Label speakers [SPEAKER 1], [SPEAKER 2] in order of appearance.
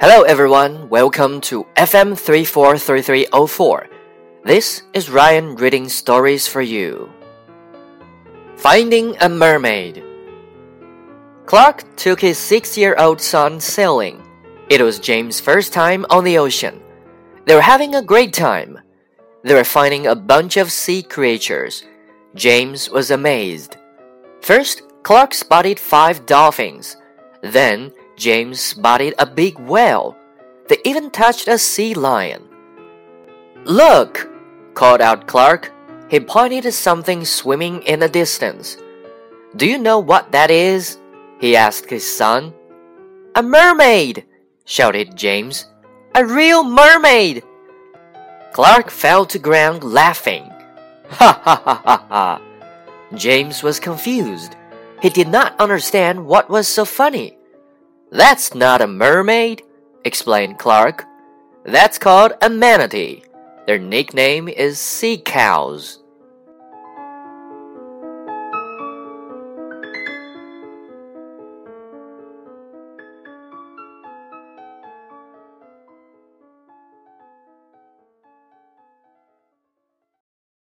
[SPEAKER 1] Hello everyone, welcome to FM 343304. This is Ryan reading stories for you. Finding a Mermaid. Clark took his six year old son sailing. It was James' first time on the ocean. They were having a great time. They were finding a bunch of sea creatures. James was amazed. First, Clark spotted five dolphins. Then, James spotted a big whale. They even touched a sea lion. Look! called out Clark. He pointed to something swimming in the distance. Do you know what that is? he asked his son. A mermaid! shouted James. A real mermaid! Clark fell to ground laughing. Ha ha ha ha ha! James was confused. He did not understand what was so funny. That's not a mermaid, explained Clark. That's called a manatee. Their nickname is sea cows.